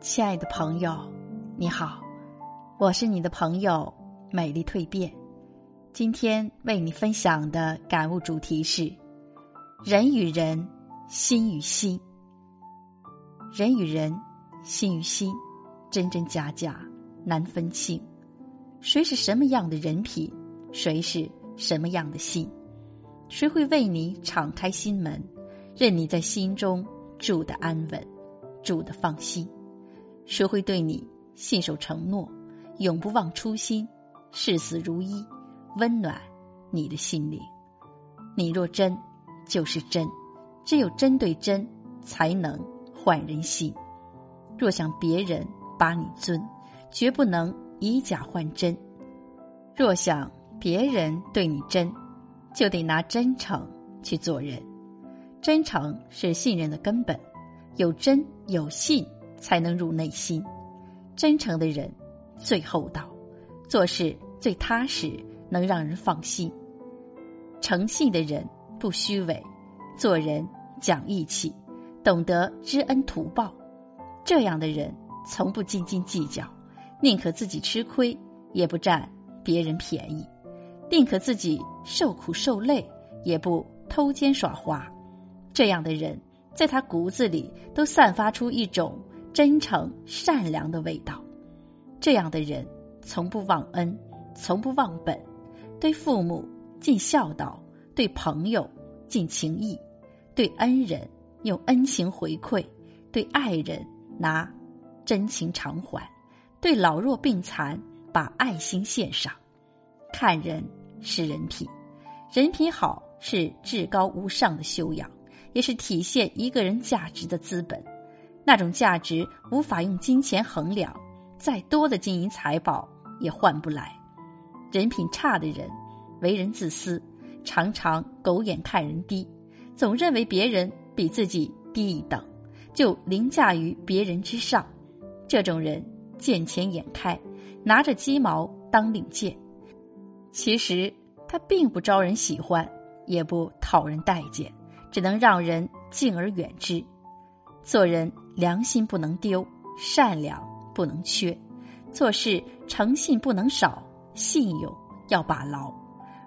亲爱的朋友，你好，我是你的朋友美丽蜕变。今天为你分享的感悟主题是：人与人，心与心。人与人，心与心，真真假假难分清。谁是什么样的人品？谁是什么样的心？谁会为你敞开心门，任你在心中住的安稳，住的放心？谁会对你信守承诺，永不忘初心，视死如一，温暖你的心灵？你若真，就是真，只有真对真，才能换人心。若想别人把你尊，绝不能以假换真。若想别人对你真，就得拿真诚去做人。真诚是信任的根本，有真有信。才能入内心，真诚的人最厚道，做事最踏实，能让人放心。诚信的人不虚伪，做人讲义气，懂得知恩图报。这样的人从不斤斤计较，宁可自己吃亏，也不占别人便宜；宁可自己受苦受累，也不偷奸耍滑。这样的人，在他骨子里都散发出一种。真诚善良的味道，这样的人从不忘恩，从不忘本，对父母尽孝道，对朋友尽情义，对恩人用恩情回馈，对爱人拿真情偿还，对老弱病残把爱心献上。看人是人品，人品好是至高无上的修养，也是体现一个人价值的资本。那种价值无法用金钱衡量，再多的金银财宝也换不来。人品差的人，为人自私，常常狗眼看人低，总认为别人比自己低一等，就凌驾于别人之上。这种人见钱眼开，拿着鸡毛当令箭。其实他并不招人喜欢，也不讨人待见，只能让人敬而远之。做人。良心不能丢，善良不能缺，做事诚信不能少，信用要把牢。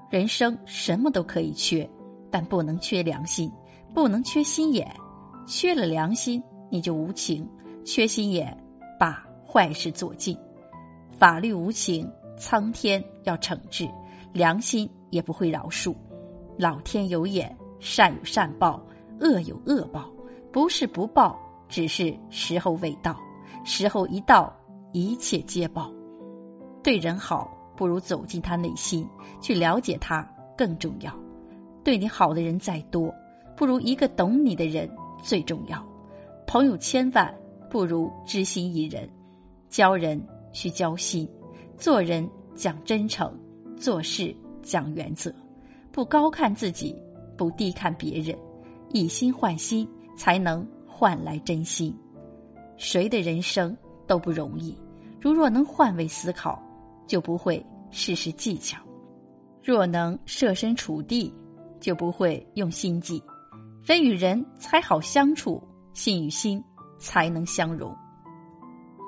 人生什么都可以缺，但不能缺良心，不能缺心眼。缺了良心，你就无情；缺心眼，把坏事做尽。法律无情，苍天要惩治，良心也不会饶恕。老天有眼，善有善报，恶有恶报，不是不报。只是时候未到，时候一到，一切皆报。对人好，不如走进他内心，去了解他更重要。对你好的人再多，不如一个懂你的人最重要。朋友千万，不如知心一人。交人需交心，做人讲真诚，做事讲原则。不高看自己，不低看别人，以心换心，才能。换来真心，谁的人生都不容易。如若能换位思考，就不会事事技巧；若能设身处地，就不会用心计。人与人才好相处，心与心才能相融。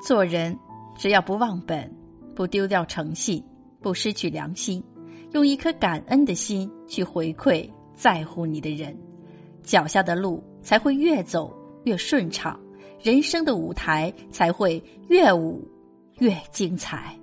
做人只要不忘本，不丢掉诚信，不失去良心，用一颗感恩的心去回馈在乎你的人，脚下的路才会越走。越顺畅，人生的舞台才会越舞越精彩。